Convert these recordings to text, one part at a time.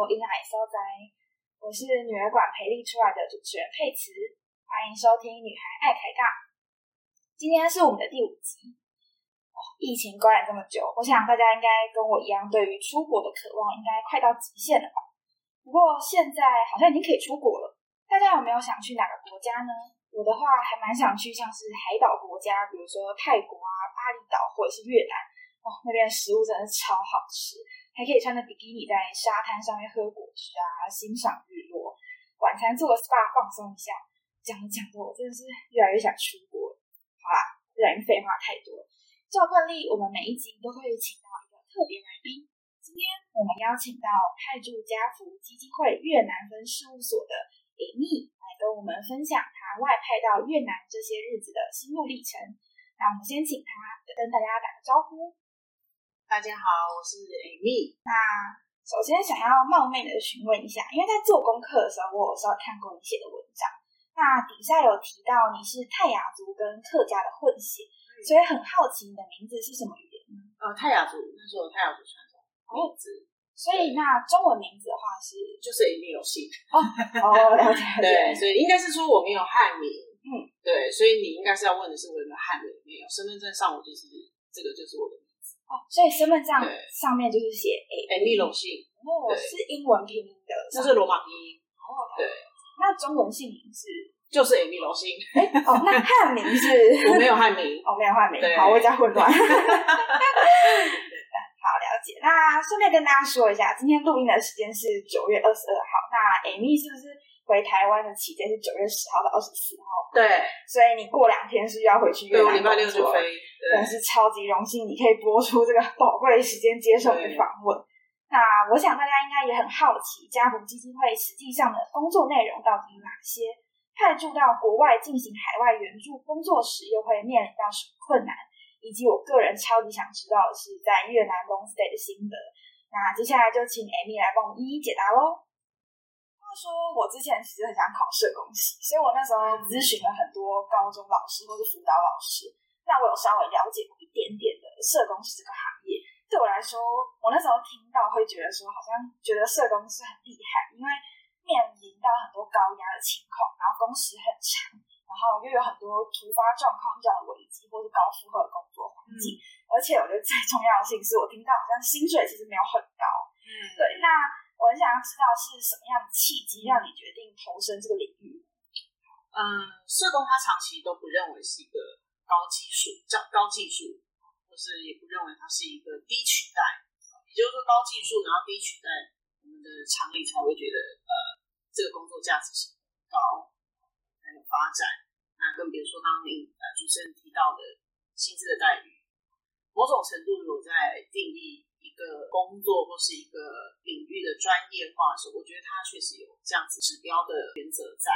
我因爱所在，我是女儿馆培力出来的主持人佩慈，欢迎收听《女孩爱开杠》。今天是我们的第五集。疫情关了这么久，我想大家应该跟我一样，对于出国的渴望应该快到极限了吧？不过现在好像已经可以出国了，大家有没有想去哪个国家呢？我的话还蛮想去像是海岛国家，比如说泰国啊、巴厘岛或者是越南。哦，那边食物真的超好吃。还可以穿着比基尼在沙滩上面喝果汁啊，欣赏日落。晚餐做个 SPA 放松一下。讲着讲着，我真的是越来越想出国。好啦，不然废话太多。照惯例，我们每一集都会请到一个特别来宾。今天我们邀请到泰铢家福基金会越南分事务所的 Amy 来跟我们分享他外派到越南这些日子的心路历程。那我们先请他跟大家打个招呼。大家好，我是 Amy。那首先想要冒昧的询问一下，因为在做功课的时候，我有稍微看过你写的文章，那底下有提到你是泰雅族跟客家的混血，所以很好奇你的名字是什么语言呢？呃，泰雅族，那是我泰雅族传统名字。所以那中文名字的话是就是 Amy 有姓哦哦，了解 了解。对，所以应该是说我没有汉名，嗯，对，所以你应该是要问的是我有没有汉名，没有，身份证上我就是这个就是我的。哦，所以身份证上面就是写 A M 龙姓哦，是英文拼音的，这是罗马拼音哦。对，那中文姓名是就是 A M 龙姓。哎哦，那汉名是？我没有汉名哦，没有汉名。好，我比较混乱。好了解。那顺便跟大家说一下，今天录音的时间是九月二十二号。那 Amy 是不是？回台湾的期间是九月十号到二十四号，对，所以你过两天是要回去越南礼拜六就飞，真是超级荣幸，你可以播出这个宝贵时间接受你的访问。那我想大家应该也很好奇，家福基金会实际上的工作内容到底有哪些？派驻到国外进行海外援助工作时，又会面临到什么困难？以及我个人超级想知道的是，在越南 long stay 的心得。那接下来就请 Amy 来帮我们一一解答喽。说，我之前其实很想考社工系，所以我那时候咨询了很多高中老师或是辅导老师。那我有稍微了解过一点点的社工师这个行业。对我来说，我那时候听到会觉得说，好像觉得社工是很厉害，因为面临到很多高压的情况，然后工时很长，然后又有很多突发状况这样的危机，或是高负荷的工作环境。而且我觉得最重要的性是我听到好像薪水其实没有很高。嗯，对，那。我很想要知道是什么样的契机让你决定投身这个领域。嗯，社工他长期都不认为是一个高技术、叫高技术，或是也不认为它是一个低取代。也就是说，高技术然后低取代，我们的常理才会觉得呃，这个工作价值性高，还有发展。那更别说刚刚呃主持人提到的薪资的待遇，某种程度如果在定义。一个工作或是一个领域的专业化的时，我觉得它确实有这样子指标的原则在。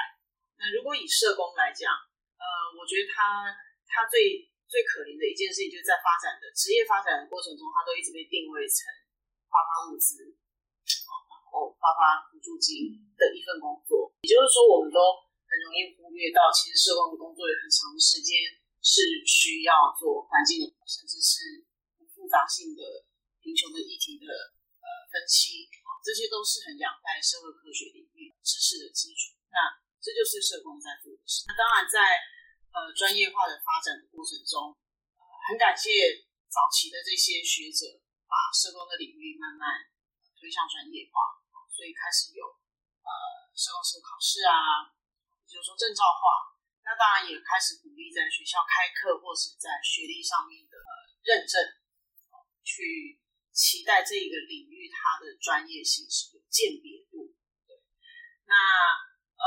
那如果以社工来讲，呃，我觉得他他最最可怜的一件事情，就是在发展的职业发展的过程中，他都一直被定位成发发物资，然后发发补助金的一份工作。也就是说，我们都很容易忽略到，其实社工的工作有很长时间是需要做环境的，甚至是复杂性的。贫穷的议题的呃分析啊，这些都是很仰赖社会科学领域知识的基础。那这就是社工在做的事。那当然，在呃专业化的发展的过程中，很感谢早期的这些学者把社工的领域慢慢推向专业化，所以开始有呃社工师考试啊，也就说证照化。那当然也开始鼓励在学校开课或者在学历上面的认证，去。期待这一个领域它的专业性是有鉴别度。对，那呃，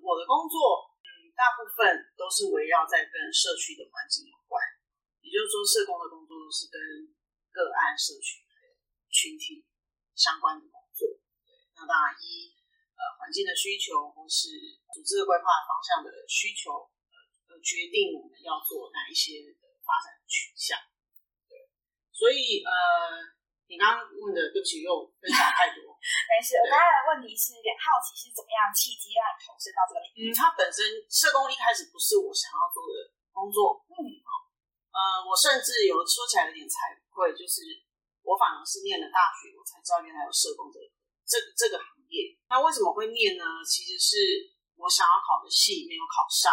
我的工作嗯，大部分都是围绕在跟社区的环境有关，也就是说，社工的工作都是跟个案、社区群体相关的工作。那当然一呃环境的需求或是组织的规划方向的需求，呃，决定我们要做哪一些的发展取向。对，所以呃。你刚刚问的，对不起，又分享太多。没事，我刚才的问题是有点好奇，是怎么样契机让你投身到这个领域？嗯，它本身社工一开始不是我想要做的工作。嗯，好，呃，我甚至有说起来有点惭愧，就是我反而是念了大学，我才知道原来有社工这这这个这个行业。那为什么会念呢？其实是我想要考的系没有考上，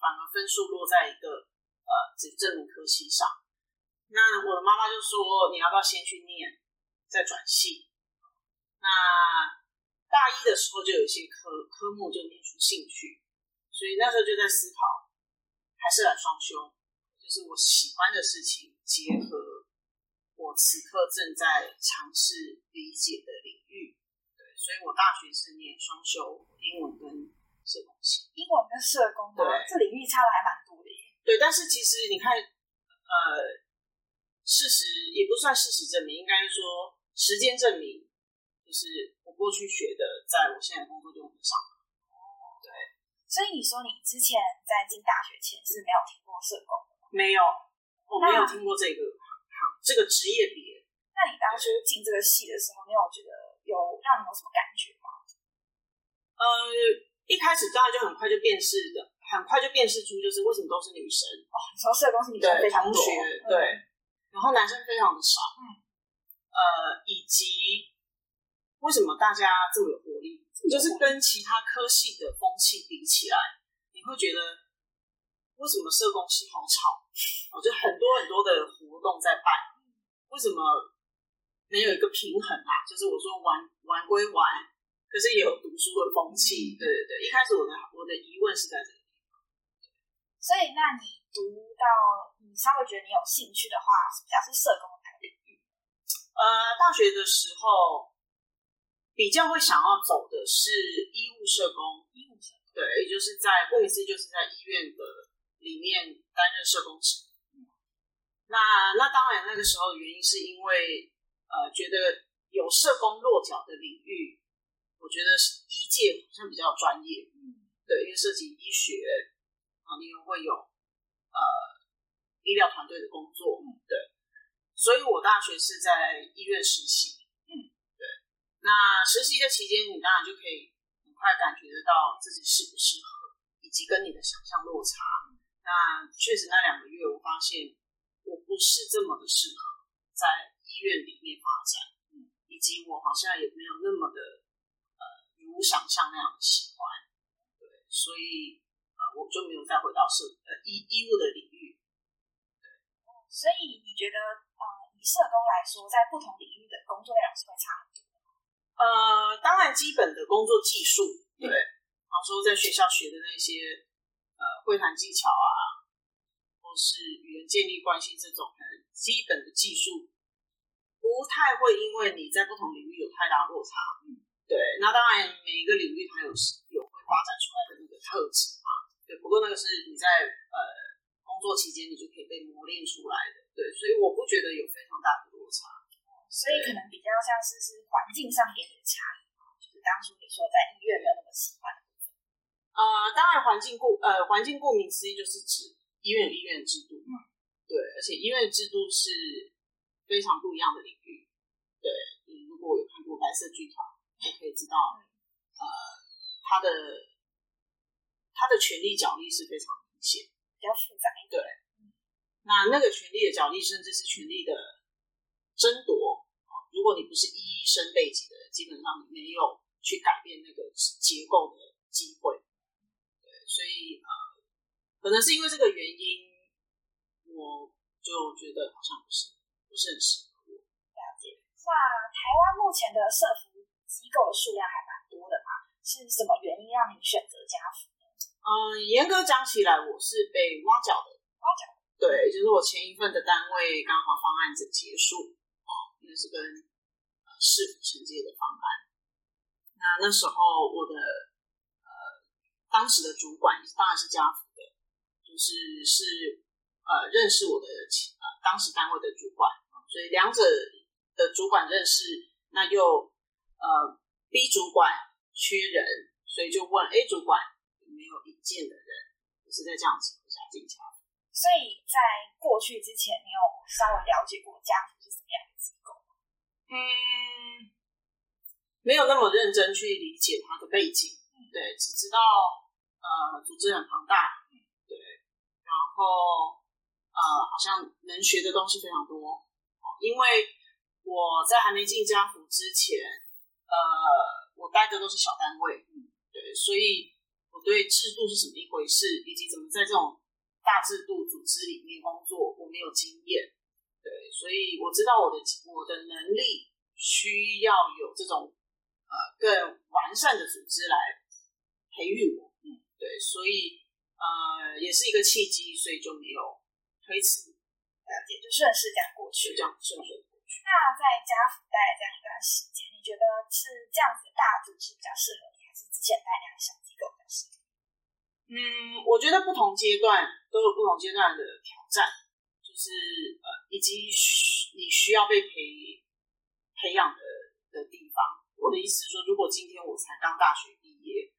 反而分数落在一个呃这这门科系上。那我的妈妈就说：“你要不要先去念，再转系？”那大一的时候就有一些科科目就念出兴趣，所以那时候就在思考，还是来双修，就是我喜欢的事情结合我此刻正在尝试理解的领域。对，所以我大学是念双修英文跟社工系。英文跟社工，对，这领域差的还蛮多的耶。对，但是其实你看，呃。事实也不算事实证明，应该说时间证明，就是我过去学的，在我现在工作就用得上。哦，对。所以你说你之前在进大学前是没有听过社工的吗？没有，我没有听过这个行这个职业别。那你当初进这个系的时候，你有觉得有让你有什么感觉吗？呃，一开始当然就很快就辨识的，很快就辨识出就是为什么都是女生哦。你说社工是女生非常多，对。然后男生非常的少，嗯，呃，以及为什么大家这么有活力，就是跟其他科系的风气比起来，你会觉得为什么社工系好吵？哦，就很多很多的活动在办，为什么没有一个平衡啊？就是我说玩玩归玩，可是也有读书的风气，对对对。一开始我的我的疑问是在这个地方，所以那你读到。你稍微觉得你有兴趣的话，比较是社工的领域。呃，大学的时候比较会想要走的是医务社工，医务社工对，也就是在顾名思义就是在医院的里面担任社工职。那那当然那个时候原因是因为呃觉得有社工落脚的领域，我觉得是医界好像比较专业，嗯，对，因为涉及医学啊，你又会有呃。医疗团队的工作，对，所以我大学是在医院实习，嗯，对。那实习的期间，你当然就可以很快感觉得到自己适不适合，以及跟你的想象落差。那确实那两个月，我发现我不是这么的适合在医院里面发展，嗯，以及我好像也没有那么的呃如想象那样的喜欢，对，所以呃我就没有再回到社呃医医务的领域。所以你觉得，呃，以社工来说，在不同领域的工作内容是会差很多呃，当然，基本的工作技术，对，比方说在学校学的那些，呃，会谈技巧啊，或是与人建立关系这种很基本的技术，不太会因为你在不同领域有太大落差。嗯，对。那当然，每一个领域它有有会发展出来的那个特质嘛。对，不过那个是你在呃。工作期间，你就可以被磨练出来的，对，所以我不觉得有非常大的落差，所以可能比较像是是环境上给你的差异，就是当初你说在医院没有那么喜欢的部分。呃，当然环境顾呃环境顾名思义就是指医院医院制度，嗯，对，而且医院制度是非常不一样的领域，对，你如果有看过白色剧团，就可以知道，呃，他的他的权力角力是非常明显。比较复杂，对，那那个权力的角力，甚至是权力的争夺，如果你不是医生背景的人，基本上你没有去改变那个结构的机会。对，所以呃，可能是因为这个原因，我就觉得好像不是不是很适合我。了解。那台湾目前的社服机构的数量还蛮多的嘛？是什么原因让你选择家福？嗯，严格讲起来，我是被挖角的。挖角，对，就是我前一份的单位刚好方案子结束，哦，因为是跟呃市府承接的方案。那那时候我的呃当时的主管当然是家福的，就是是呃认识我的呃当时单位的主管，所以两者的主管认识，那又呃 B 主管缺人，所以就问 A 主管。没有引荐的人，就是在这样子下进家福。所以在过去之前，你有稍微了解过家福是什么样的机构吗？嗯，没有那么认真去理解它的背景。对，只知道呃，组织很庞大。对，然后呃，好像能学的东西非常多。因为我在还没进家福之前，呃，呃，我待的都是小单位，对，所以我对制度是什么一回事，以及怎么在这种大制度组织里面工作，我没有经验，对，所以我知道我的我的能力需要有这种呃更完善的组织来培育我，嗯，对，所以呃也是一个契机，所以就没有推辞，了解，就顺势这样过去，就这样顺顺过去。那在家福待这样一段时间，你觉得是这样子的大组织比较适合你，还是之前待那样小机构比较适合？嗯，我觉得不同阶段都有不同阶段的挑战，就是呃，以及你需要被培培养的的地方。我的意思是说，如果今天我才刚大学毕业，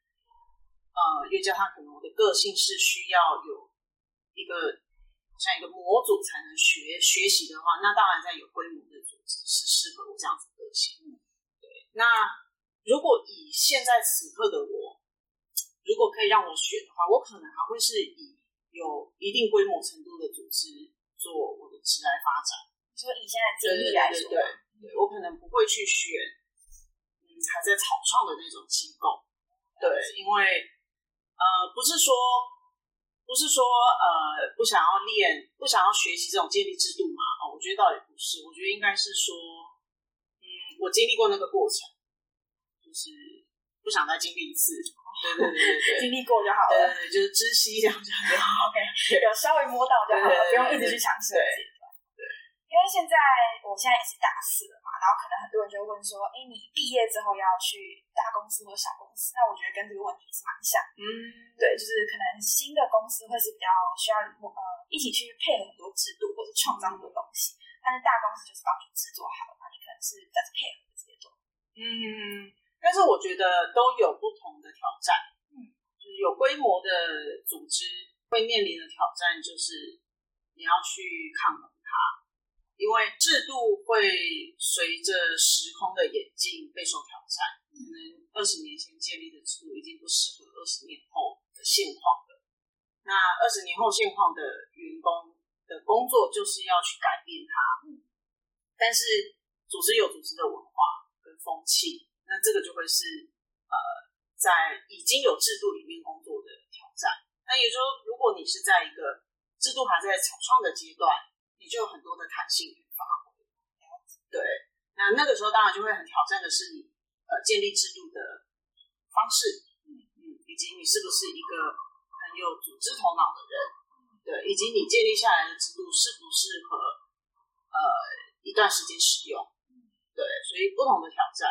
呃，又加上可能我的个性是需要有一个像一个模组才能学学习的话，那当然在有规模的组织是适合我这样子个性。对，那如果以现在此刻的我。如果可以让我选的话，我可能还会是以有一定规模程度的组织做我的职来发展。说以现在经历来说，对对，我可能不会去选，嗯，还在草创的那种机构。对，因为呃，不是说不是说呃不想要练，不想要学习这种建立制度嘛？哦，我觉得倒也不是，我觉得应该是说，嗯，我经历过那个过程，就是不想再经历一次。对对对对，经历过就好了。对对，就是知悉这样就好。OK，有稍微摸到就好了，不用一直去尝试。对对，因为现在我现在也是大四了嘛，然后可能很多人就会问说：“哎，你毕业之后要去大公司或小公司？”那我觉得跟这个问题是蛮像。嗯，对，就是可能新的公司会是比较需要呃一起去配合很多制度或者创造很多东西，但是大公司就是帮你制作好了，那你可能是在配合的阶段。嗯。但是我觉得都有不同的挑战，嗯，就是有规模的组织会面临的挑战，就是你要去抗衡它，因为制度会随着时空的演进备受挑战。可能二十年前建立的制度已经不适合二十年后的现况了。那二十年后现况的员工的工作就是要去改变它，嗯，但是组织有组织的文化跟风气。那这个就会是呃，在已经有制度里面工作的挑战。那也就是说，如果你是在一个制度还在草创的阶段，你就有很多的弹性与发挥。对，那那个时候当然就会很挑战的是你呃建立制度的方式，嗯嗯，以及你是不是一个很有组织头脑的人，对，以及你建立下来的制度适不适合呃一段时间使用，对，所以不同的挑战。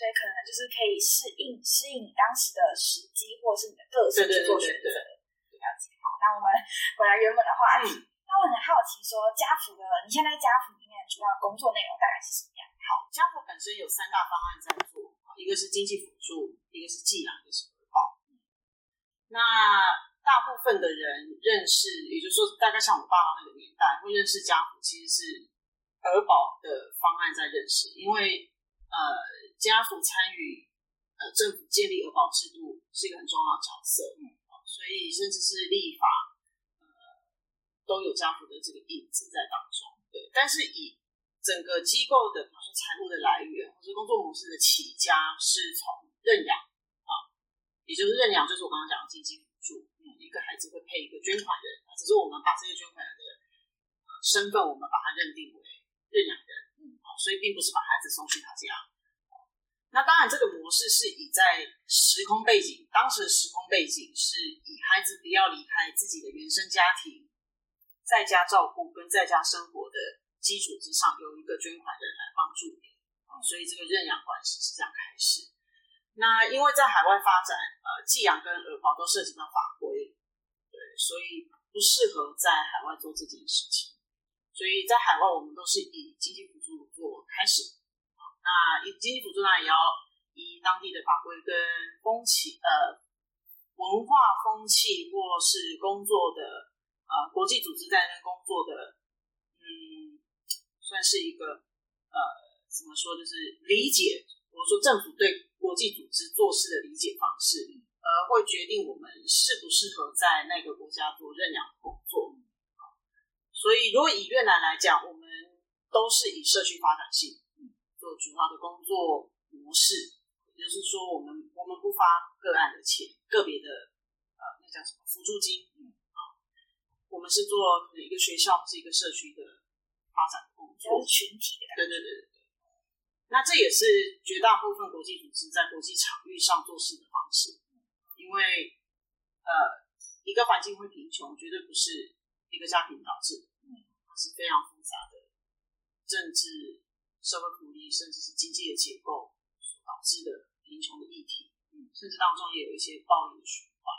所以可能就是可以适应适应你当时的时机，或者是你的个性去做选择。了解。好，那我们回来原本的话题。那我很好奇，说家福的你现在家福里面主要工作内容大概是什么样？好，家福本身有三大方案在做，一个是经济辅助，一个是寄养，一个是儿保。那大部分的人认识，也就是说，大概像我爸妈那个年代，会认识家福，其实是儿保的方案在认识，因为呃。家福参与呃政府建立儿保制度是一个很重要的角色，嗯，所以甚至是立法呃都有家福的这个影子在当中，对。但是以整个机构的比如说财务的来源或者工作模式的起家是从认养啊，也就是认养就是我刚刚讲的经济辅助，嗯，一个孩子会配一个捐款人，只是我们把这个捐款人的呃身份我们把它认定为认养人，嗯，所以并不是把孩子送去他家。那当然，这个模式是以在时空背景，当时的时空背景是以孩子不要离开自己的原生家庭，在家照顾跟在家生活的基础之上，有一个捐款人来帮助你啊，所以这个认养关系是这样开始。那因为在海外发展，呃，寄养跟儿保都涉及到法规，对，所以不适合在海外做这件事情。所以在海外，我们都是以经济辅助做开始。那以经济辅助呢，也要以当地的法规跟风气、呃文化风气，或是工作的呃国际组织在那工作的，嗯，算是一个呃怎么说，就是理解，我说政府对国际组织做事的理解方式，而会决定我们适不适合在那个国家做认养工作。所以，如果以越南来讲，我们都是以社区发展性。做主要的工作模模式，也就是说，我们我们不发个案的钱，个别的呃，那叫什么辅助金啊？我们是做可能一个学校是一个社区的发展工作，是群体的。对对对对对。那这也是绝大部分国际组织在国际场域上做事的方式，因为呃，一个环境会贫穷，绝对不是一个家庭导致的，它是非常复杂的政治。社会福利，甚至是经济的结构所导致的贫穷的议题，甚至当中也有一些暴力的循环。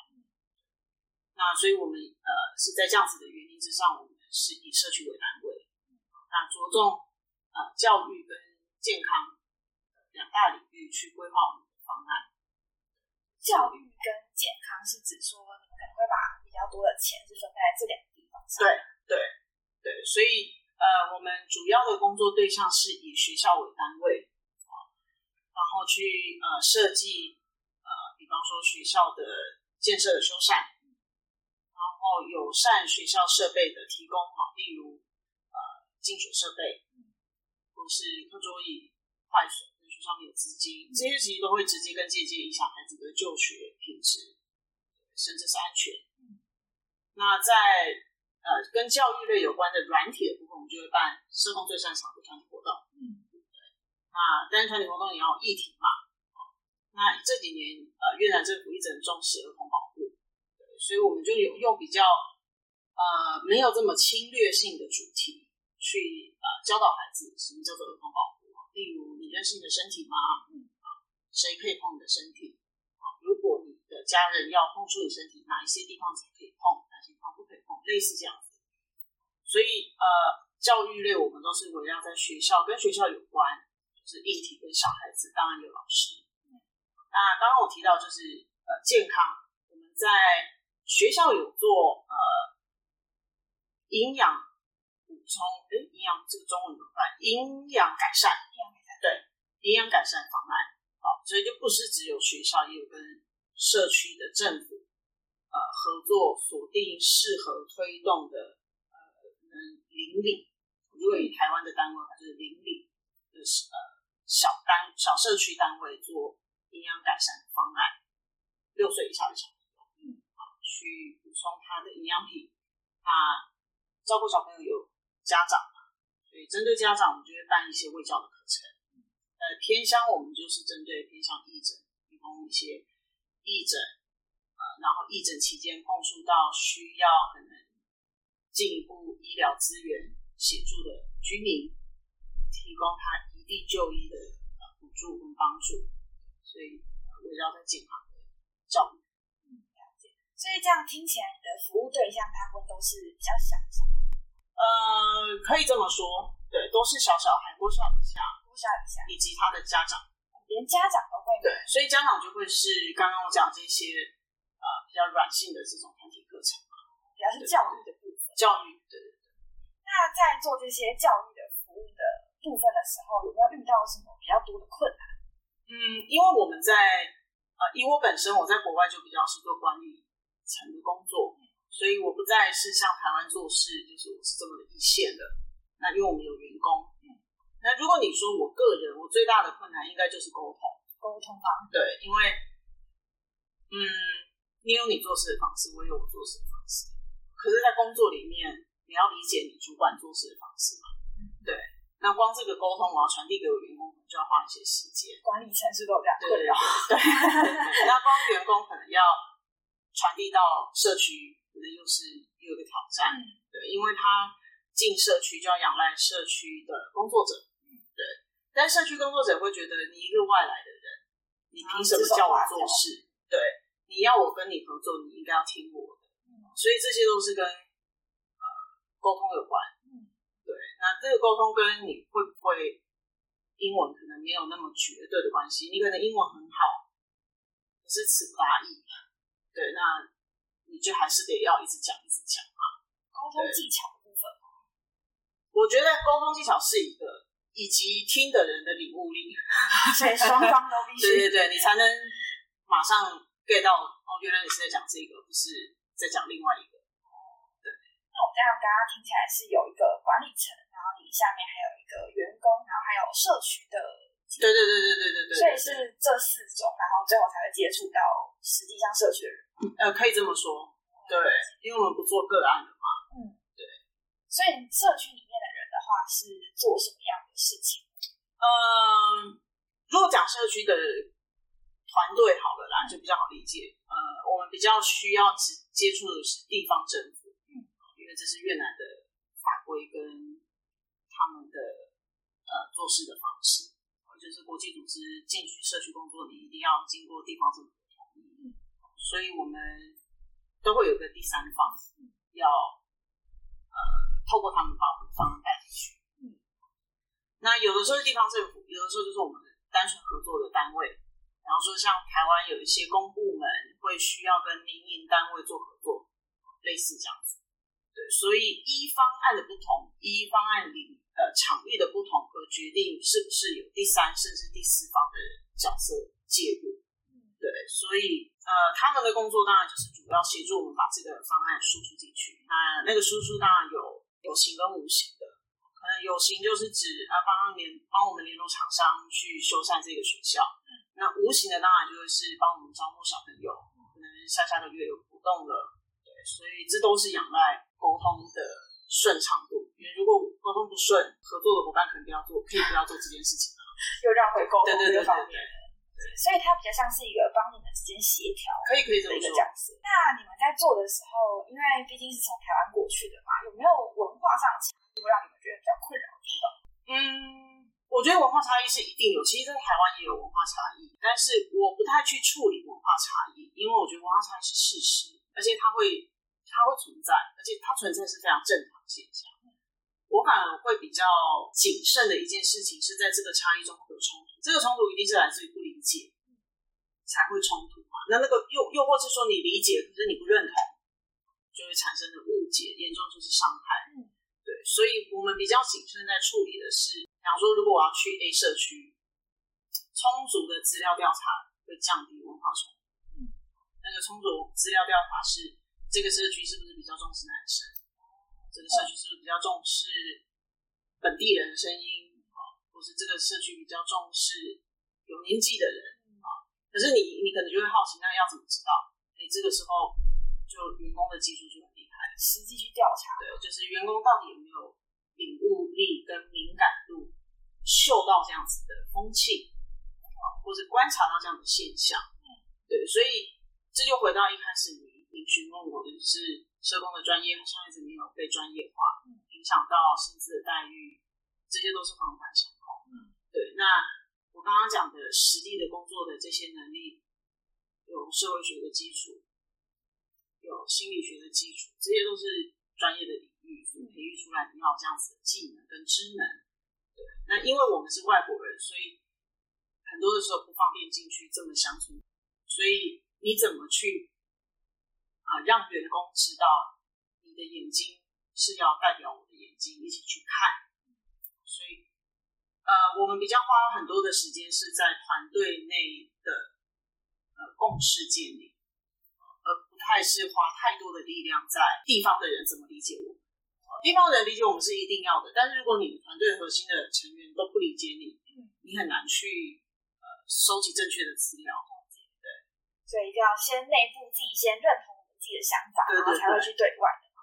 那所以，我们呃是在这样子的原因之上，我们是以社区为单位，那着重呃教育跟健康两大领域去规划我们的方案。教育跟健康是指说，你们可能会把比较多的钱是分在这两个地方上。对对对，所以。呃，我们主要的工作对象是以学校为单位，啊，然后去呃设计呃，比方说学校的建设的修缮，然后友善学校设备的提供，哈，例如呃净水设备，或是课桌椅坏损，跟学校没有资金，这些其实都会直接跟间接影响孩子的就学品质，甚至是安全。那在呃，跟教育类有关的软体的部分，我们就会办社工最擅长的团体活动。嗯，对。那但是团体活动也要议题嘛。那这几年呃，越南政府一直很重视儿童保护，对，所以我们就有用比较呃没有这么侵略性的主题去呃教导孩子什么叫做儿童保护。例如，你认识你的身体吗？嗯啊，谁可以碰你的身体？啊，如果你的家人要碰触你身体，哪一些地方才可以类似这样子。所以呃，教育类我们都是围绕在学校，跟学校有关，就是硬体跟小孩子，当然有老师。那刚刚我提到就是呃健康，我们在学校有做呃营养补充，哎，营养这个中文怎么办？营养改善，营养改善，对，营养改善方案。好，所以就不是只有学校，也有跟社区的政府。呃，合作锁定适合推动的呃，能邻里，如果以台湾的单位话，就是邻里，就是呃小单小社区单位做营养改善方案，六岁以下的小朋友，嗯，啊，去补充他的营养品，他照顾小朋友有家长嘛，所以针对家长，我们就会办一些卫教的课程，呃，偏乡我们就是针对偏向义诊，提供一些义诊。然后义诊期间碰触到需要可能进一步医疗资源协助的居民，提供他一地就医的呃补助跟帮助，所以围绕在健康的教育。嗯，了解。所以这样听起来，你的服务对象大部分都是比较小小孩。呃，可以这么说，对，都是小小孩，国小以下，国小以下，以及他的家长，连家长都会。对，所以家长就会是刚刚我讲这些。呃，比较软性的这种团体课程嘛，比较是教育的部分。教育，对对对。那在做这些教育的服务的部分的时候，有没有遇到什么比较多的困难？嗯，因为我们在呃，以我本身我在国外就比较是做管理层的工作，所以我不再是像台湾做事，就是我是这么的一线的。那因为我们有员工，那如果你说我个人，我最大的困难应该就是沟通，沟通啊对，因为嗯。你有你做事的方式，我有我做事的方式。可是，在工作里面，你要理解你主管做事的方式嘛？对。那光这个沟通，我要传递给我员工，可能就要花一些时间。管理层是都有这样困扰。对。那光员工可能要传递到社区，可能又是又一个挑战。对，因为他进社区就要仰赖社区的工作者。对。但社区工作者会觉得，你一个外来的人，你凭什么叫我做事？对。你要我跟你合作，你应该要听我的，所以这些都是跟呃沟通有关。嗯，对，那这个沟通跟你会不会英文可能没有那么绝对的关系。你可能英文很好，可是词不达意，对，那你就还是得要一直讲一直讲嘛。沟通技巧的部分，我觉得沟通技巧是一个，以及听的人的领悟力，所以双方都必须，对对对，你才能马上。Get 到哦，原来你是在讲这个，不是在讲另外一个。对，那我这样刚刚听起来是有一个管理层，然后你下面还有一个员工，然后还有社区的境。对对对对对对对。所以是这四种，然后最后才会接触到实际上社区的人。呃，可以这么说，对，因为我们不做个案的嘛。嗯，对。所以社区里面的人的话是做什么样的事情？嗯，如果讲社区的团队好了啦，就比较好理解。呃，我们比较需要直接触的是地方政府，嗯，因为这是越南的法规跟他们的呃做事的方式，就是国际组织进去社区工作，你一定要经过地方政府的同意，嗯，所以我们都会有个第三方，要呃透过他们把我们的方案带进去。那有的时候是地方政府，有的时候就是我们单纯合作的单位。然后说，像台湾有一些公部门会需要跟民营单位做合作，类似这样子。对，所以一方案的不同，一方案里呃场域的不同，而决定是不是有第三甚至第四方的角色介入。对，所以呃他们的工作当然就是主要协助我们把这个方案输出进去。那那个输出当然有有形跟无形有形就是指啊帮联帮我们联络厂商去修缮这个学校，那无形的当然就是帮我们招募小朋友，可能下下个月有活动了，对，所以这都是仰赖沟通的顺畅度，因为如果沟通不顺，合作的伙伴可能不要做，可以不要做这件事情了，又让回沟通这个方面，所以它比较像是一个帮你们之间协调，可以可以这么说。那你们在做的时候，因为毕竟是从台湾过去的嘛，有没有文化上差异会让你们比较困扰知道？嗯，我觉得文化差异是一定有，其实在台湾也有文化差异，但是我不太去处理文化差异，因为我觉得文化差异是事实，而且它会它会存在，而且它存在是非常正常现象。我反而会比较谨慎的一件事情是在这个差异中会有冲突，这个冲突一定是来自于不理解才会冲突嘛。那那个又又或是说你理解，可是你不认同，就会产生的误解，严重就是伤害。对，所以我们比较谨慎在处理的是，比方说，如果我要去 A 社区，充足的资料调查会降低文化冲突。嗯，那个充足资料调查是这个社区是不是比较重视男生？这个社区是不是比较重视本地人的声音？啊，或是这个社区比较重视有年纪的人？啊，可是你你可能就会好奇，那要怎么知道？你，这个时候就员工的技术就实际去调查。对，就是员工到底有没有领悟力跟敏感度，嗅到这样子的风气，啊，或者观察到这样的现象。嗯，对，所以这就回到一开始你你询问我的是。社工的专业好像一直没有被专业化，影响到薪资的待遇，这些都是环环相扣。嗯，对。那我刚刚讲的实地的工作的这些能力，有社会学的基础，有心理学的基础，这些都是专业的领域所培育出来你要这样子的技能跟知能。对。那因为我们是外国人，所以很多的时候不方便进去这么乡村，所以你怎么去？啊，让员工知道你的眼睛是要代表我的眼睛一起去看，所以呃，我们比较花很多的时间是在团队内的呃共识建立，太是花太多的力量在地方的人怎么理解我们。地方的人理解我们是一定要的，但是如果你的团队核心的成员都不理解你，你很难去呃收集正确的资料。对，所以一定要先内部自己先认同。自己的想法，然后才会去对外的嘛。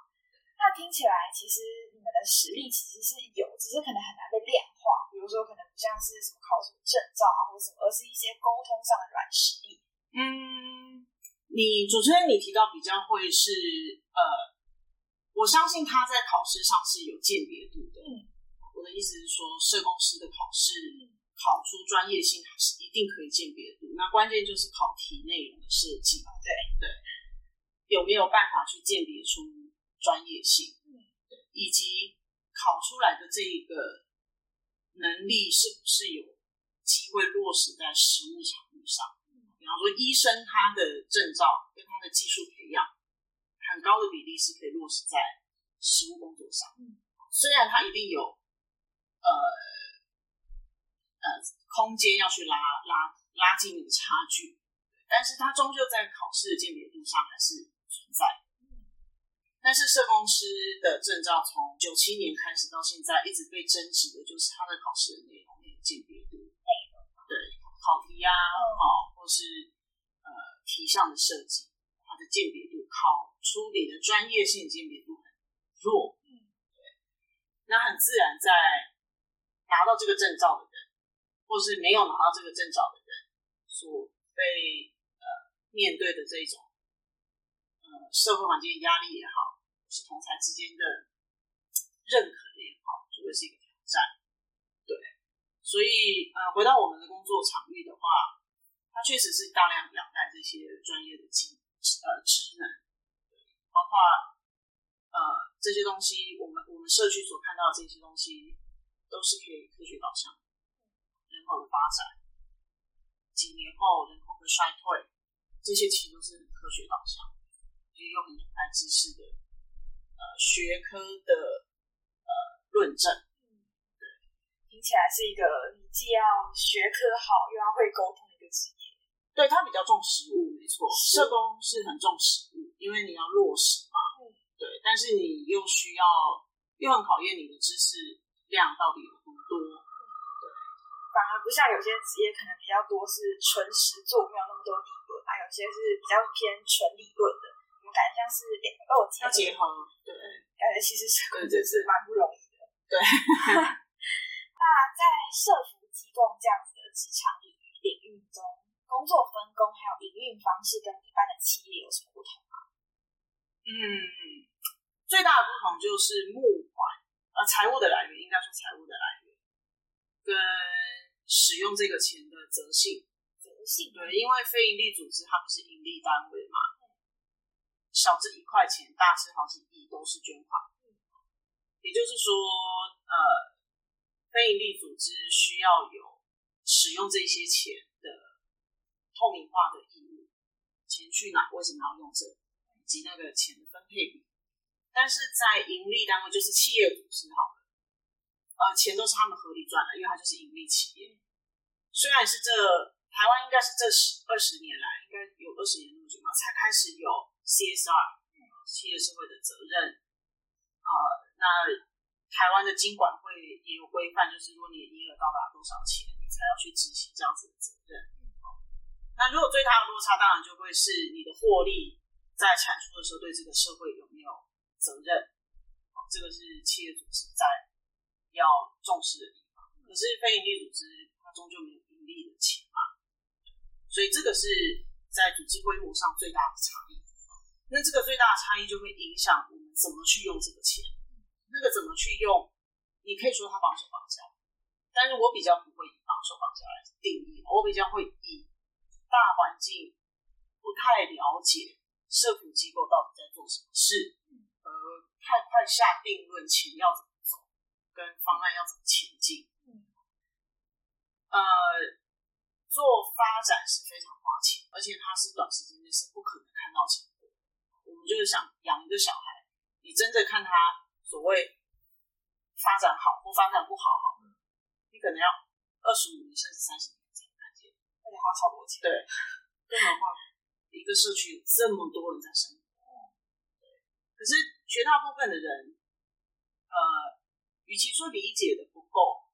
那听起来，其实你们的实力其实是有，只是可能很难被量化。比如说，可能不像是什么考什么证照啊，或者什么，而是一些沟通上的软实力。嗯，你主持人你提到比较会是呃，我相信他在考试上是有鉴别度的。嗯，我的意思是说，社工师的考试考出专业性，还是一定可以鉴别度。那关键就是考题内容的设计。对对。有没有办法去鉴别出专业性？嗯，以及考出来的这一个能力是不是有机会落实在实务场域上？比方说，医生他的证照跟他的技术培养，很高的比例是可以落实在实务工作上。嗯，虽然他一定有呃呃空间要去拉拉拉近那个差距，但是他终究在考试的鉴别度上还是。存在，但是社工师的证照从九七年开始到现在，一直被争执的就是他的考试的内容、那个鉴别度。内容题呀，哦，或是呃题上的设计，它的鉴别度考出你的专业性鉴别度很弱，嗯，对，那很自然在拿到这个证照的人，或是没有拿到这个证照的人，所被呃面对的这种呃社会环境压力也好，是同才之间的认可也好，就会是一个挑战。所以，呃，回到我们的工作场域的话，它确实是大量仰赖这些专业的技呃职能，包括呃这些东西，我们我们社区所看到的这些东西，都是可以科学导向，人口的发展，几年后人口会衰退，这些其实都是很科学导向，也有很仰赖知识的呃学科的呃论证。听起来是一个你既要学科好又要会沟通的一个职业。对他比较重实务，没错，社工是很重实务，因为你要落实嘛。嗯。对，但是你又需要又很考验你的知识量到底有多多。对。反而不像有些职业可能比较多是纯实做，没有那么多理论啊，有些是比较偏纯理论的。我们感觉像是两个结合。结合。对。感觉其实社工真是蛮不容易的。对。社服机构这样子的职场领域中，工作分工还有营运方式跟一般的企业有什么不同吗？嗯，最大的不同就是募款，呃，财务的来源应该说财务的来源，跟使用这个钱的责性。责性对，因为非营利组织它不是盈利单位嘛，小至一块钱，大至好几亿都是捐款。也就是说，呃。非营利组织需要有使用这些钱的透明化的义务，钱去哪，为什么要用这，以及那个钱的分配比。但是在盈利单位，就是企业组织好了，呃，钱都是他们合理赚的，因为它就是盈利企业。虽然是这台湾应该是这十二十年来，应该有二十年那么久嘛，才开始有 CSR，企业社会的责任，呃，那。台湾的经管会也有规范，就是如果你的营业额到达多少钱，你才要去执行这样子的责任。那如果最大的落差，当然就会是你的获利在产出的时候对这个社会有没有责任。这个是企业组织在要重视的地方。可是非营利组织它终究没有盈利的钱嘛，所以这个是在组织规模上最大的差异。那这个最大的差异就会影响我们怎么去用这个钱。那个怎么去用？你可以说它绑手绑脚，但是我比较不会以绑手绑脚来定义，我比较会以大环境不太了解社福机构到底在做什么事，而太快下定论，前要怎么走，跟方案要怎么前进。呃，做发展是非常花钱，而且它是短时间内是不可能看到成果。我们就是想养一个小孩，你真的看他。所谓发展好或发展不好，好你可能要二十五年甚至三十年才能看见，而且花超多钱。对，更何况一个社区有这么多人在生活，可是绝大部分的人，呃，与其说理解的不够，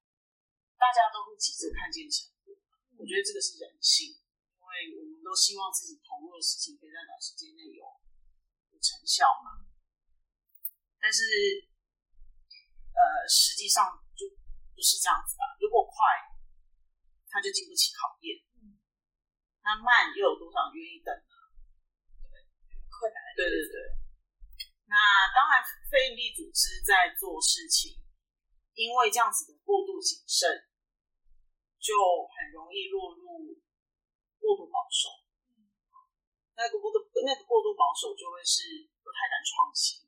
大家都会急着看见成果。我觉得这个是人性，因为我们都希望自己投入的事情可以在短时间内有有成效嘛。但是，呃，实际上就不是这样子的。如果快，他就经不起考验；那慢，又有多少人愿意等呢？对，困难。对对对。那当然，非营利组织在做事情，因为这样子的过度谨慎，就很容易落入过度保守。嗯那个过度，那个过度保守，就会是不太敢创新。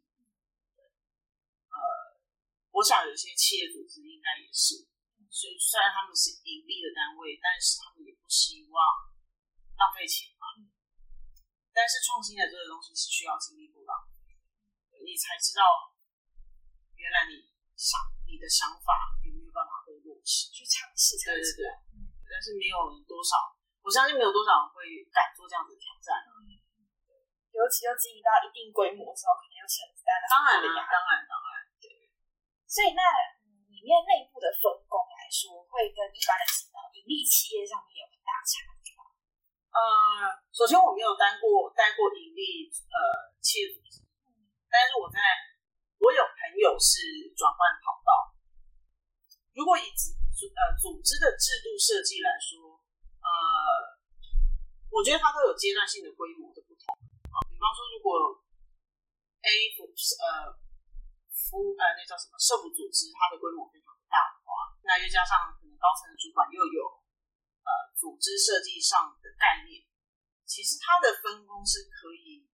我想有些企业组织应该也是，所以虽然他们是盈利的单位，但是他们也不希望浪费钱嘛。但是创新的这个东西是需要经历过浪费，你才知道原来你想你的想法有没有办法被落实，去尝试。对对对，但是没有多少，我相信没有多少人会敢做这样子的挑战。尤其又经营到一定规模之后，肯定要承担当然啊，当然当然。所以，那里面内部的分工来说，会跟一般的呃盈利企业上面有很大差别？呃，首先我没有当过带过盈利呃企业组织，但是我在我有朋友是转换跑道。如果以组呃组织的制度设计来说，呃，我觉得它都有阶段性的规模的不同啊。比方说，如果 A 组呃服呃那叫什么社服组织，它的规模非常的大的话，那又加上可能高层的主管又有。呃，组织设计上的概念，其实它的分工是可以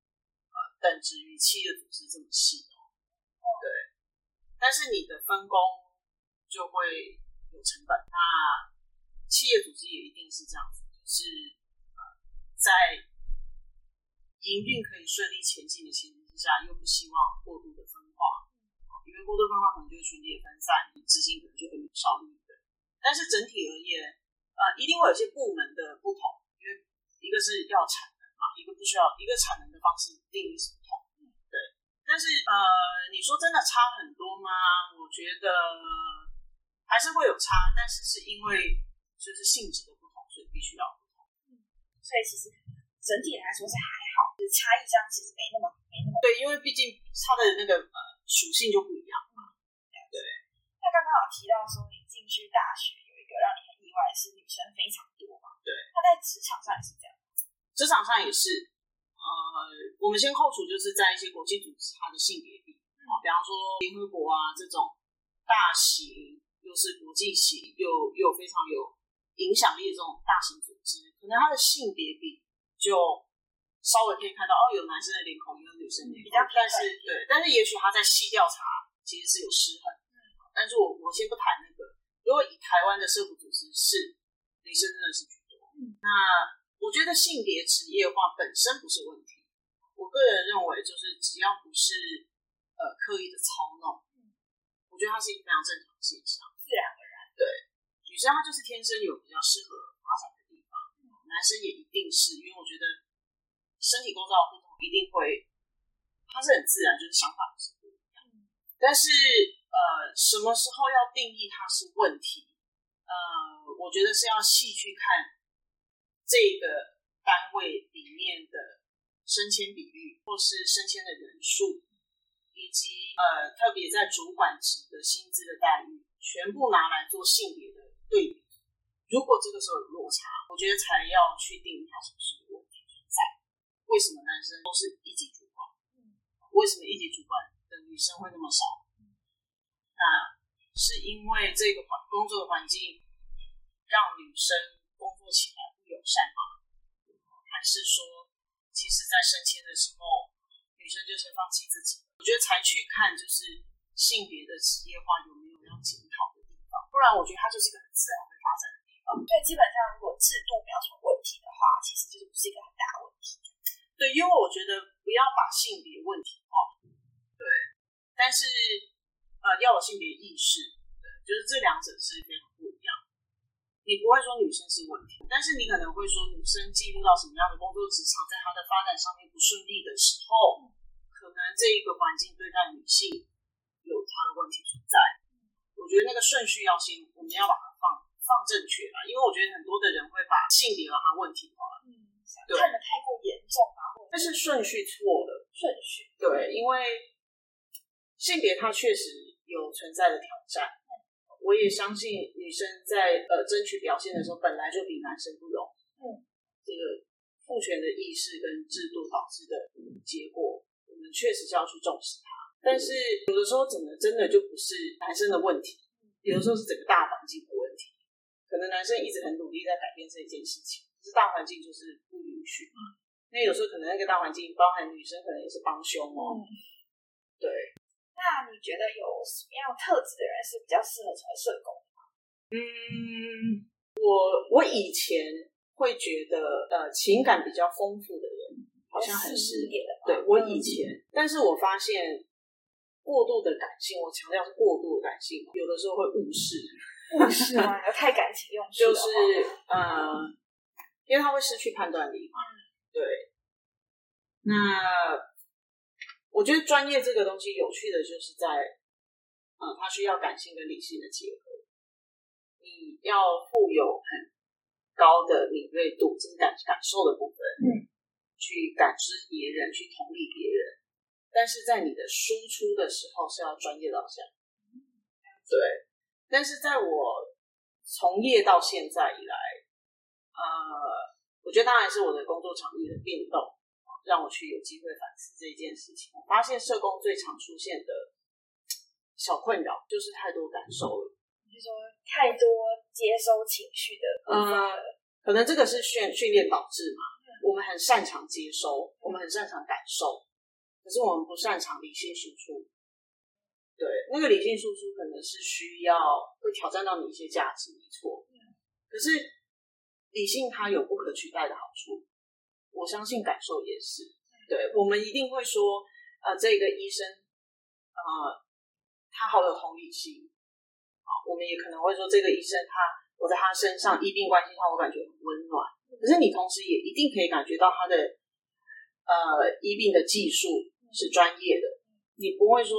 呃等值于企业组织这么细的，对。但是你的分工就会有成本，那企业组织也一定是这样子，就是呃在营运可以顺利前进的前提之下，又不希望过度的分化，因为过度分化可能就会权力分散，你资金可能就会有效率的。但是整体而言。呃，一定会有些部门的不同，因为一个是要产能嘛，一个不需要，一个产能的方式定义是不同，对。但是呃，你说真的差很多吗？我觉得还是会有差，但是是因为就是性质的不同，所以必须要不同。嗯，所以其实整体来说是还好，就是差异上其实没那么没那么对，因为毕竟它的那个呃属性就不一样嘛。对。那刚刚有提到说你进去大学有一个让你很。意外是女生非常多嘛？对，她在职场上也是这样。职场上也是，呃，我们先扣除就是在一些国际组织，它的性别比啊，比方说联合国啊这种大型又是国际型又又非常有影响力的这种大型组织，可能它的性别比就稍微可以看到哦，有男生的脸孔，有女生的脸孔，但是对，但是也许他在细调查其实是有失衡。嗯，但是我我先不谈那个。如果以台湾的社福组织是女生真的是居多，那我觉得性别职业化本身不是问题。我个人认为，就是只要不是呃刻意的操弄，嗯我觉得它是一个非常正常的现象，自然而然。对，女生她就是天生有比较适合发展的地方，男生也一定是，因为我觉得身体构造不同，一定会它是很自然，就是想法不是不一样。但是。呃，什么时候要定义它是问题？呃，我觉得是要细去看这个单位里面的升迁比率，或是升迁的人数，以及呃，特别在主管职的薪资的待遇，全部拿来做性别的对比。如果这个时候有落差，我觉得才要去定义它是不是问题存在。为什么男生都是一级主管？为什么一级主管的女生会那么少？那是因为这个环工作的环境让女生工作起来不友善吗？还是说，其实，在升迁的时候，女生就先放弃自己？我觉得才去看，就是性别的职业化有没有要检讨的地方。不然，我觉得它就是一个很自然会发展的地方。对，基本上如果制度没有什么问题的话，其实就是不是一个很大的问题。对，因为我觉得不要把性别问题化。对，但是。呃，要有性别意识，对，就是这两者是非常不一样。你不会说女生是问题，但是你可能会说女生进入到什么样的工作职场，在她的发展上面不顺利的时候，可能这一个环境对待女性有它的问题存在。我觉得那个顺序要先，我们要把它放放正确吧，因为我觉得很多的人会把性别和它问题化，嗯，看的太过严重啊，但是顺序错了，顺序对，因为性别它确实。有存在的挑战，我也相信女生在呃争取表现的时候，本来就比男生不容易。嗯，这个父权的意识跟制度导致的结果，我们确实是要去重视它。但是有的时候，整个真的就不是男生的问题，有的时候是整个大环境的问题。可能男生一直很努力在改变这一件事情，可是大环境就是不允许嘛。因为有时候可能那个大环境包含女生，可能也是帮凶哦。对。那你觉得有什么样特质的人是比较适合成为社工的吗？嗯，我我以前会觉得，呃，情感比较丰富的人好像很适合。对我以前，但是我发现过度的感性，我强调是过度的感性，有的时候会误事。误事吗？太感情用事就是呃，因为他会失去判断力嘛。对。那。我觉得专业这个东西有趣的就是在，嗯，它需要感性跟理性的结合。你要富有很高的敏锐度，这是感感受的部分，嗯，去感知别人，去同理别人。但是在你的输出的时候是要专业导向，对。但是在我从业到现在以来，呃，我觉得当然是我的工作场域的变动，让我去有机会反思这件事情。我发现社工最常出现的小困扰就是太多感受了。就说太多接收情绪的呃，可能这个是训训练导致嘛？我们很擅长接收，我们很擅长感受，可是我们不擅长理性输出。对，那个理性输出可能是需要会挑战到你一些价值，没错。可是理性它有不可取代的好处，我相信感受也是。对，我们一定会说，呃，这个医生，呃，他好有同理心啊。我们也可能会说，这个医生他我在他身上医病关系上，我感觉很温暖。可是你同时也一定可以感觉到他的呃医病的技术是专业的。你不会说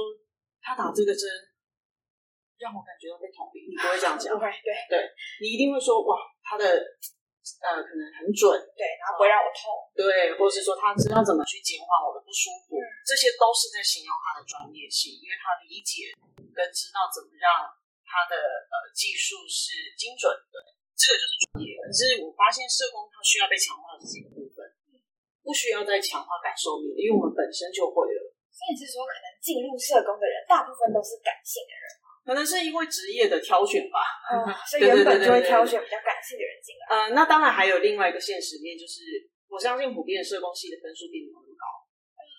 他打这个针让我感觉到被同理，你不会这样讲。不会，对对，你一定会说哇，他的呃可能很准，对，然后不会让我痛，对，或是说他知道怎么去减缓我的不舒服，这些都是在形容他的专业性，因为他理解跟知道怎么让。他的呃技术是精准的，这个就是专业。可是我发现社工他需要被强化的这个部分，不需要再强化感受面，因为我们本身就会了。所以是说，可能进入社工的人大部分都是感性的人可能是因为职业的挑选吧。嗯，所以原本就会挑选比较感性的人进来。呃，那当然还有另外一个现实面，就是我相信普遍社工系的分数并没有那么高。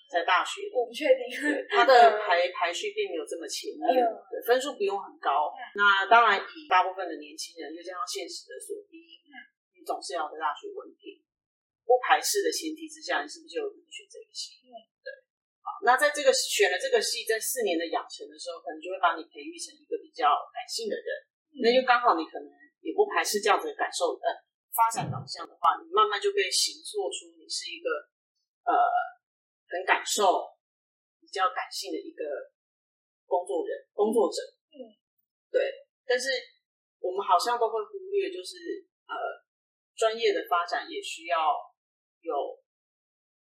在大学，我不确定，他的排排序并没有这么前面，对分数不用很高。那当然，以大部分的年轻人，又加上现实的所逼，你总是要在大学文凭，不排斥的前提之下，你是不是就有可能选这个系？那在这个选了这个系，在四年的养成的时候，可能就会把你培育成一个比较感性的人，那就刚好你可能也不排斥这样子的感受，呃，发展导向的话，你慢慢就被形塑出你是一个呃。很感受，比较感性的一个工作人、工作者。嗯，对。但是我们好像都会忽略，就是呃，专业的发展也需要有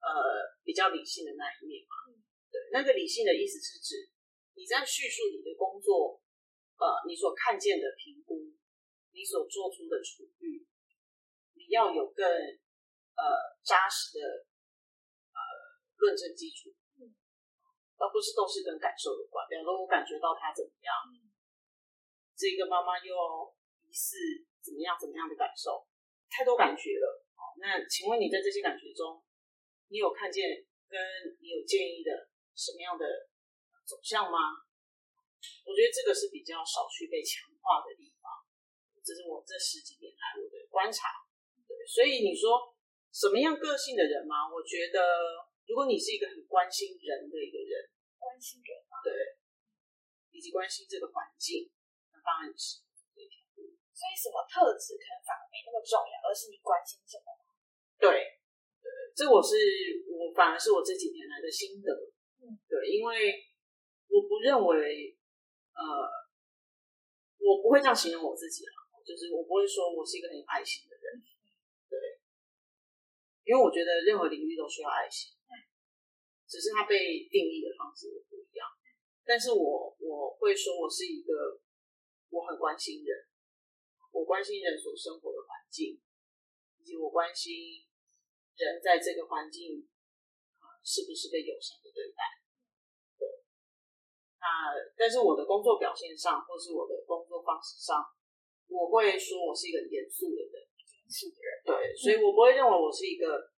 呃比较理性的那一面嘛。对，那个理性的意思是指你在叙述你的工作，呃，你所看见的评估，你所做出的处遇，你要有更呃扎实的。论证基础，而不是都是跟感受有关。比方说，我感觉到他怎么样，这个妈妈又疑似怎么样怎么样的感受，太多感觉了。那请问你在这些感觉中，你有看见跟你有建议的什么样的走向吗？我觉得这个是比较少去被强化的地方。这是我这十几年来我的观察。对，所以你说什么样个性的人吗？我觉得。如果你是一个很关心人的一个人，关心人对，以及关心这个环境，那当然是这条路。所以什么特质可能反而没那么重要，而是你关心什么。对，对，这我是我反而是我这几年来的心得。嗯，对，因为我不认为，呃，我不会这样形容我自己了，就是我不会说我是一个很有爱心的人。对，因为我觉得任何领域都需要爱心。只是它被定义的方式不一样，但是我我会说我是一个我很关心人，我关心人所生活的环境，以及我关心人在这个环境啊是不是被友善的对待。对，那但是我的工作表现上，或是我的工作方式上，我会说我是一个严肃的人，严肃的人。对，所以我不会认为我是一个。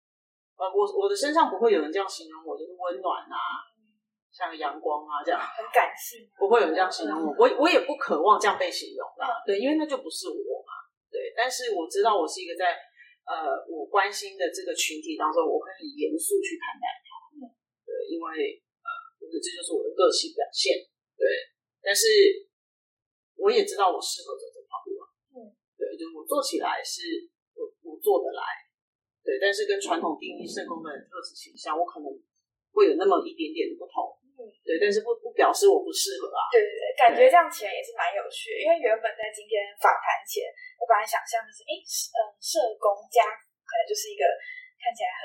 呃，我我的身上不会有人这样形容我，就是温暖啊，像阳光啊这样，很感性，不会有人这样形容我，我我也不渴望这样被形容啦，对，因为那就不是我嘛，对，但是我知道我是一个在呃我关心的这个群体当中，我会很严肃去看待他，对，因为呃，我觉得这就是我的个性表现，对，但是我也知道我适合走这条路啊，嗯，对，就是我做起来是我我做得来。对，但是跟传统定义社工的特质形象，我可能会有那么一点点的不同。对，但是不不表示我不适合啊。对对对，感觉这样起来也是蛮有趣的。因为原本在今天访谈前，我本来想象就是，哎，嗯，社工家可能就是一个看起来很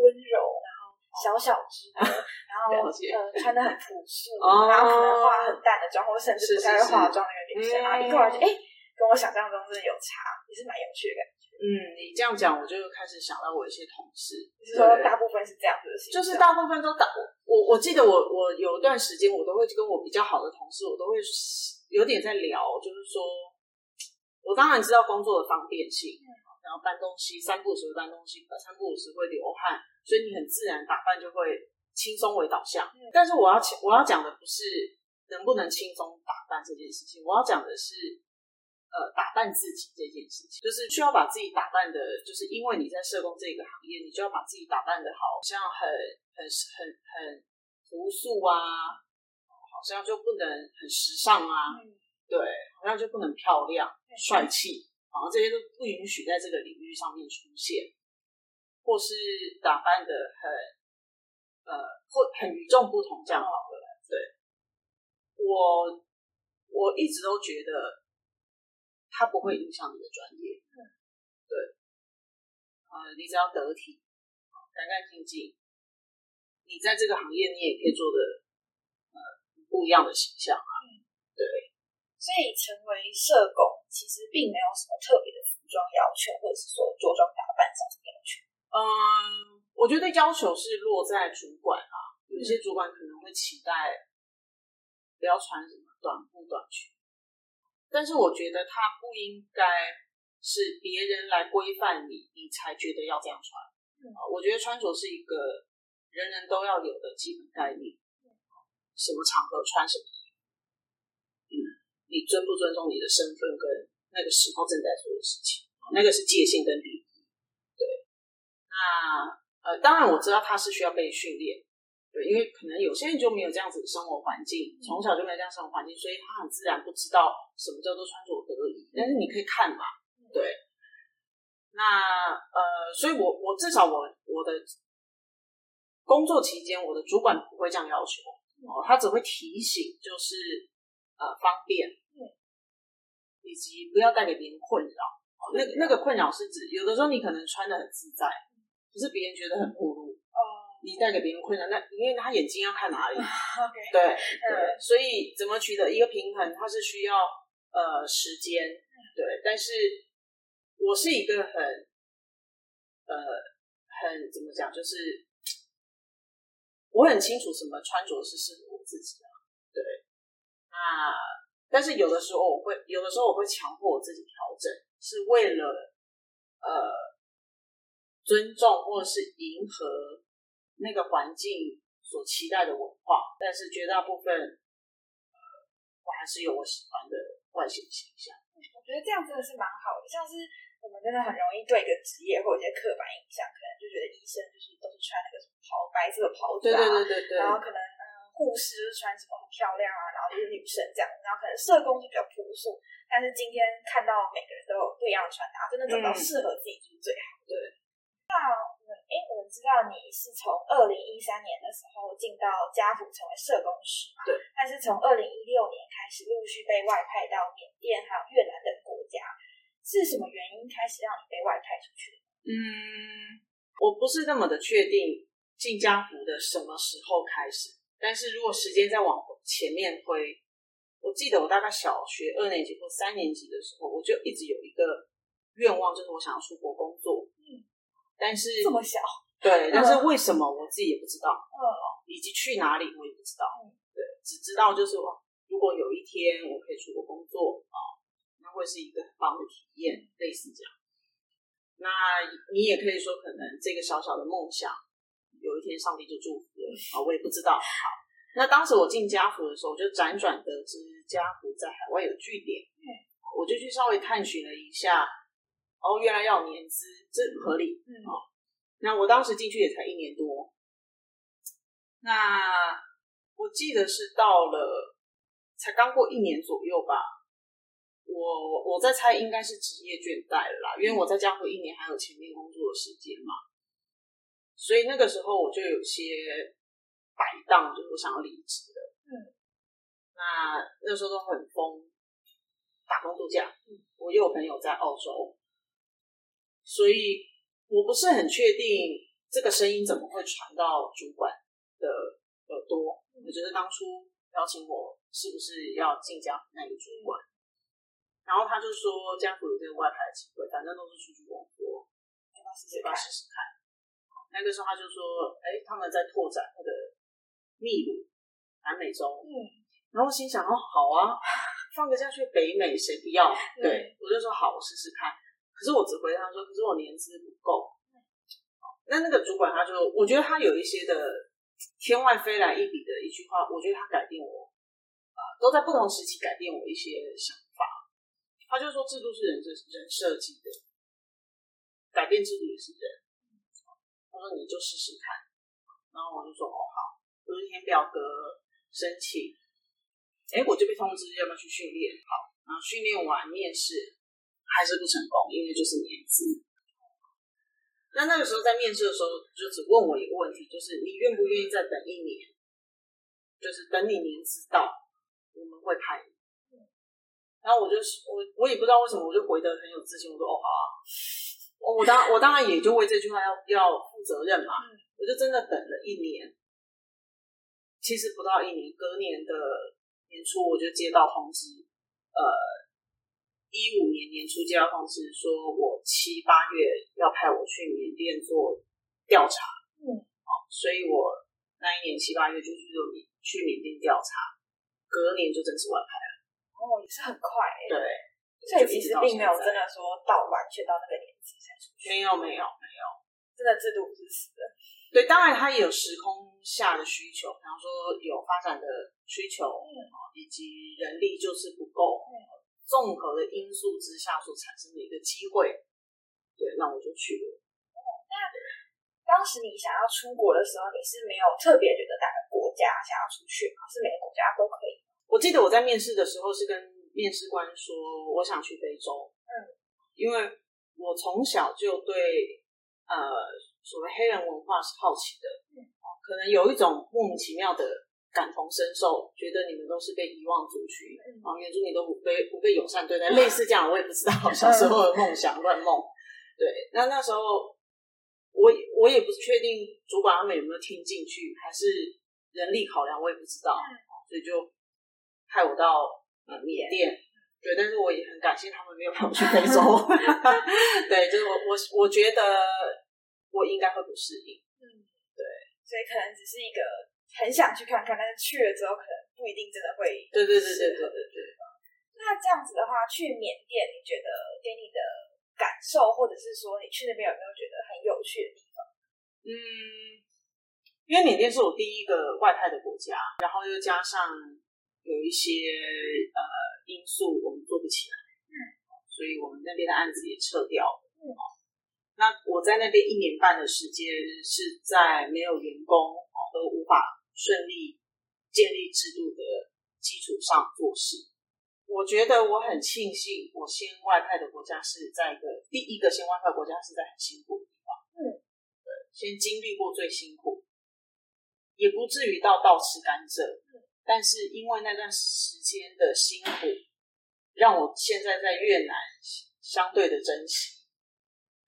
温柔，然后小小只的，然后呃穿的很朴素，然后可能化很淡的妆，或甚至不太会化妆的一个女生啊，一过来就哎，跟我想象中真的有差，也是蛮有趣的感觉。嗯，你这样讲，我就开始想到我一些同事，就是说大部分是这样子的，就是大部分都打。我我记得我我有一段时间，我都会跟我比较好的同事，我都会有点在聊，就是说，我当然知道工作的方便性，然后搬东西三步时会搬东西，三步时会流汗，所以你很自然打扮就会轻松为导向。但是我要我要讲的不是能不能轻松打扮这件事情，我要讲的是。呃，打扮自己这件事情，就是需要把自己打扮的，就是因为你在社工这个行业，你就要把自己打扮的好像很很很很朴素啊，好像就不能很时尚啊，对，好像就不能漂亮、帅气，好像这些都不允许在这个领域上面出现，或是打扮的很呃，或很与众不同这样好了。对，我我一直都觉得。它不会影响你的专业，嗯对，呃，你只要得体，干干净净，你在这个行业你也可以做的呃不一样的形象啊，对。所以成为社工其实并没有什么特别的服装要求，或者是说着装打扮上的要求。嗯，我觉得要求是落在主管啊，有些主管可能会期待不要穿什么短裤短裙。但是我觉得它不应该是别人来规范你，你才觉得要这样穿。我觉得穿着是一个人人都要有的基本概念。什么场合穿什么衣服，嗯，你尊不尊重你的身份跟那个时候正在做的事情，那个是界限跟礼仪。对，那呃，当然我知道他是需要被训练。对，因为可能有些人就没有这样子的生活环境，从小就没有这样生活环境，所以他很自然不知道什么叫做穿着得宜。但是你可以看嘛，对。那呃，所以我我至少我我的工作期间，我的主管不会这样要求哦，他只会提醒，就是呃方便，以及不要带给别人困扰。哦那那个困扰是指有的时候你可能穿的很自在，可是别人觉得很暴露。你带给别人困难，那因为他眼睛要看哪里，对对，所以怎么取得一个平衡，它是需要呃时间，对。但是我是一个很呃很怎么讲，就是我很清楚什么穿着是适合我自己的，对。那但是有的时候我会，有的时候我会强迫我自己调整，是为了呃尊重或者是迎合。那个环境所期待的文化，但是绝大部分，呃，我还是有我喜欢的外形形象。我觉得这样真的是蛮好的，像是我们真的很容易对一个职业或者一些刻板印象，可能就觉得医生就是都是穿那个什么袍白色的袍子啊，对对对对对，然后可能嗯护士就是穿什么很漂亮啊，然后就是女生这样，然后可能社工就比较朴素，但是今天看到每个人都有不一样的穿搭，真的找到适合自己就是最好。对，那。哎，我们知道你是从二零一三年的时候进到家福成为社工师嘛？对。但是从二零一六年开始，陆续被外派到缅甸还有越南等国家，是什么原因开始让你被外派出去？嗯，我不是那么的确定进家福的什么时候开始，但是如果时间再往前面推，我记得我大概小学二年级或三年级的时候，我就一直有一个愿望，就是我想要出国工作。但是这么小，对，但是为什么我自己也不知道，嗯，以及去哪里我也不知道，对，只知道就是如果有一天我可以出国工作啊，那会是一个很棒的体验，类似这样。那你也可以说，可能这个小小的梦想，有一天上帝就祝福了啊，我也不知道。好，那当时我进家福的时候，我就辗转得知家福在海外有据点，嗯，我就去稍微探寻了一下。哦，原来要年资，这合理。嗯，哦，那我当时进去也才一年多，那我记得是到了才刚过一年左右吧。我我在猜应该是职业倦怠了啦，因为我在家过一年，还有前面工作的时间嘛，所以那个时候我就有些摆荡，就是我想要离职了。嗯，那那时候都很疯，打工度假。我又有朋友在澳洲，所以我不是很确定这个声音怎么会传到主管的耳朵。我觉得当初邀请我是不是要进家那个主管？然后他就说家府有这个外派的机会，反正都是出去工作，要不要试要不要试看？试试看？那个时候他就说，哎，他们在拓展那个秘鲁、南美洲，嗯，然后我心想，哦，好啊，放个假去北美，谁不要？对，我就说好，我试试看。可是我只回他说，可是我年资不够。那那个主管他就，我觉得他有一些的天外飞来一笔的一句话，我觉得他改变我，啊、都在不同时期改变我一些想法。他就说，制度是人这人设计的，改变制度也是人。他说你就试试看，然后我就说哦好，我就填表格申请，哎我就被通知要不要去训练，好，然后训练完面试还是不成功，因为就是年资。那那个时候在面试的时候，就只问我一个问题，就是你愿不愿意再等一年？就是等你年资到，我们会派你。然后我就是我我也不知道为什么，我就回得很有自信，我说哦好啊，我我当我当然也就为这句话要要负责任嘛，我就真的等了一年，其实不到一年，隔年的年初我就接到通知，呃，一五年年初接到通知，说我七八月要派我去缅甸做调查，嗯，所以我那一年七八月就去做去缅甸调查，隔年就正式外派了，哦，也是很快欸，对，所以其实并没有真的说到完全到那个年纪才出去，没有没有没有。真的制度不是死的，对，当然它也有时空下的需求，比方说有发展的需求，嗯以及人力就是不够，嗯综合的因素之下所产生的一个机会，对，那我就去了。当时你想要出国的时候，你是没有特别觉得哪个国家想要出去吗？是每个国家都可以？我记得我在面试的时候是跟面试官说，我想去非洲，嗯，因为我从小就对呃所谓黑人文化是好奇的，嗯，可能有一种莫名其妙的感同身受，觉得你们都是被遗忘族群，嗯啊，原住民都不被不被友善对待，类似这样，我也不知道小时候的梦想 乱梦。对，那那时候我我也不确定主管他们有没有听进去，还是人力考量，我也不知道，所以就派我到呃缅甸。对，但是我也很感谢他们没有派我去非洲。对，就是我我我觉得我应该会不适应。嗯，对所以可能只是一个很想去看看，但是去了之后可能不一定真的会。对对对对对对对。那这样子的话，去缅甸，你觉得给你的感受，或者是说你去那边有没有觉得很有趣的地方？嗯，因为缅甸是我第一个外派的国家，然后又加上有一些呃因素我们做不起来，嗯，所以我们那边的案子也撤掉了。嗯，那我在那边一年半的时间是在没有员工哦都无法顺利建立制度的基础上做事。我觉得我很庆幸，我先外派的国家是在一个第一个先外派国家是在很辛苦的地方，嗯，对，先经历过最辛苦，也不至于到倒吃甘蔗，但是因为那段时间的辛苦，让我现在在越南相对的珍惜。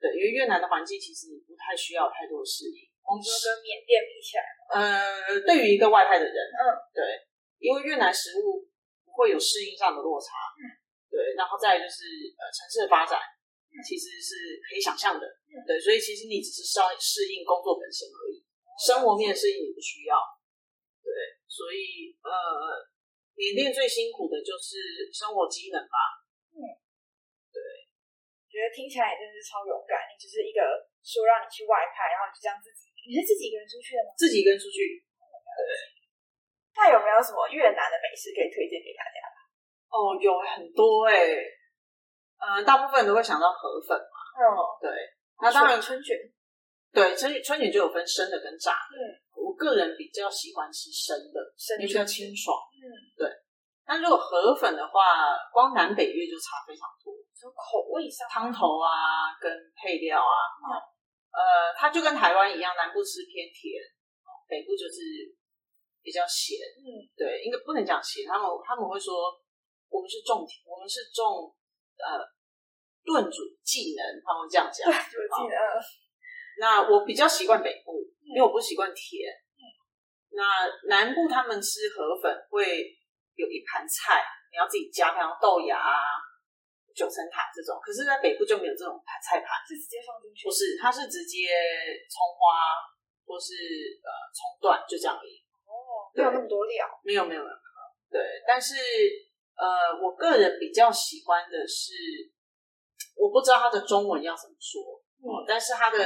对，因为越南的环境其实你不太需要太多的适应。你说跟缅甸比起来，呃，对于一个外派的人，嗯，对，因为越南食物不会有适应上的落差，嗯，对，然后再就是呃城市的发展，嗯。其实是可以想象的，嗯。对，所以其实你只是稍适应工作本身而已，生活面的适应你不需要，对，所以呃，缅甸最辛苦的就是生活机能吧，嗯，对。觉得听起来也真的是超勇敢。你只是一个说让你去外派，然后你就这样自己，你是自己一个人出去的吗？自己一个人出去，那有没有什么越南的美食可以推荐给大家？哦，有很多哎、呃，大部分都会想到河粉嘛，嗯，对，那当然春卷，对，春春卷就有分生的跟炸的。嗯，我个人比较喜欢吃生的，比较清爽。嗯，对。那如果河粉的话，光南北越就差非常多，从口味上，汤头啊跟配料啊，嗯呃，它就跟台湾一样，南部吃偏甜，北部就是比较咸，嗯，对，应该不能讲咸，他们他们会说我们是重我们是重呃炖煮技能，他们会这样讲。我记得，那我比较习惯北部，因为我不习惯甜。那南部他们吃河粉会有一盘菜，你要自己加，比方豆芽啊、九层塔这种。可是，在北部就没有这种盘菜盘，是直接放进去不，是，它是直接葱花或是呃葱段，就这样而已。哦，没有那么多料，没有没有没有，对，但是呃，我个人比较喜欢的是，我不知道它的中文要怎么说，哦、但是它的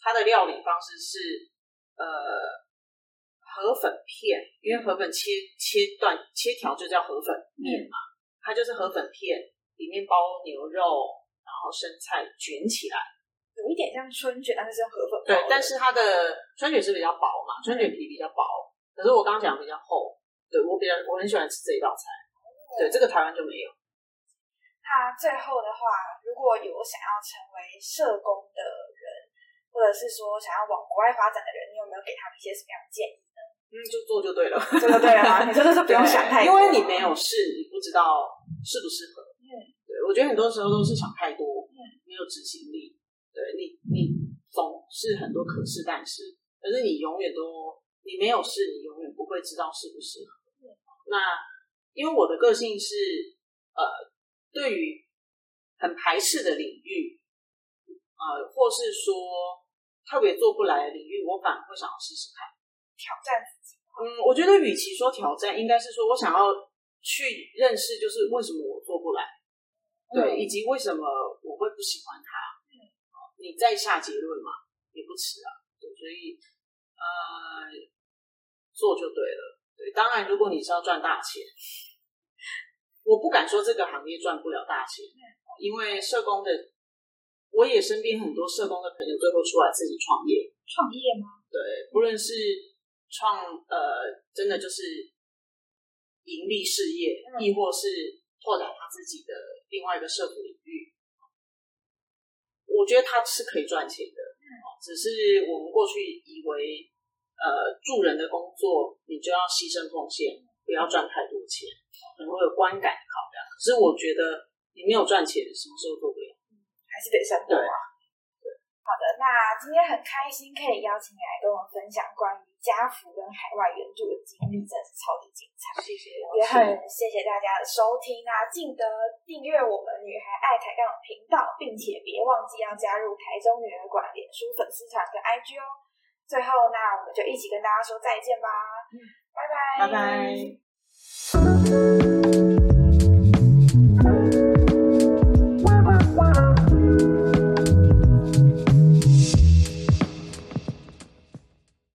它的料理方式是呃河粉片，因为河粉切切断切条就叫河粉面嘛，它就是河粉片，里面包牛肉，然后生菜卷起来。有一点像春卷，但是是用河粉包对，但是它的春卷是比较薄嘛，春卷皮比较薄，可是我刚刚讲的比较厚。对我比较我很喜欢吃这一道菜。对，这个台湾就没有。那最后的话，如果有想要成为社工的人，或者是说想要往国外发展的人，你有没有给他们一些什么样的建议呢？嗯，就做就对了。这个对了吗？你真的是不用想太 多，因为你没有试，你不知道适不适合。我觉得很多时候都是想太多，嗯，没有执行力。对你，你总是很多可是但是，可是你永远都你没有试，你永远不会知道适不适合。嗯那因为我的个性是呃，对于很排斥的领域，呃，或是说特别做不来的领域，我反而会想要试试看。挑战自己。嗯，我觉得与其说挑战，应该是说我想要去认识，就是为什么我做不来，对，嗯以及为什么我会不喜欢他。嗯，你再下结论嘛，也不迟啊。对，所以呃，做就对了。对，当然，如果你是要赚大钱，我不敢说这个行业赚不了大钱，因为社工的，我也身边很多社工的朋友最后出来自己创业，创业吗？对，不论是创呃，真的就是盈利事业，嗯亦或是拓展他自己的另外一个社服领域，我觉得他是可以赚钱的。哦只是我们过去以为，呃，助人的工作你就要牺牲奉献，不要赚太多钱，可能会有观感的考量。可是我觉得你没有赚钱，什么时候做不了？还是得生活啊。好的，那今天很开心可以邀请你来跟我分享关于家福跟海外援助的经历，真的是超级精彩。谢谢，也很谢谢大家的收听啊！记得订阅我们女孩爱抬杠的频道，并且别忘记要加入台中女儿馆脸书粉丝团跟 IG 哦。最后，那我们就一起跟大家说再见吧，拜拜，拜拜。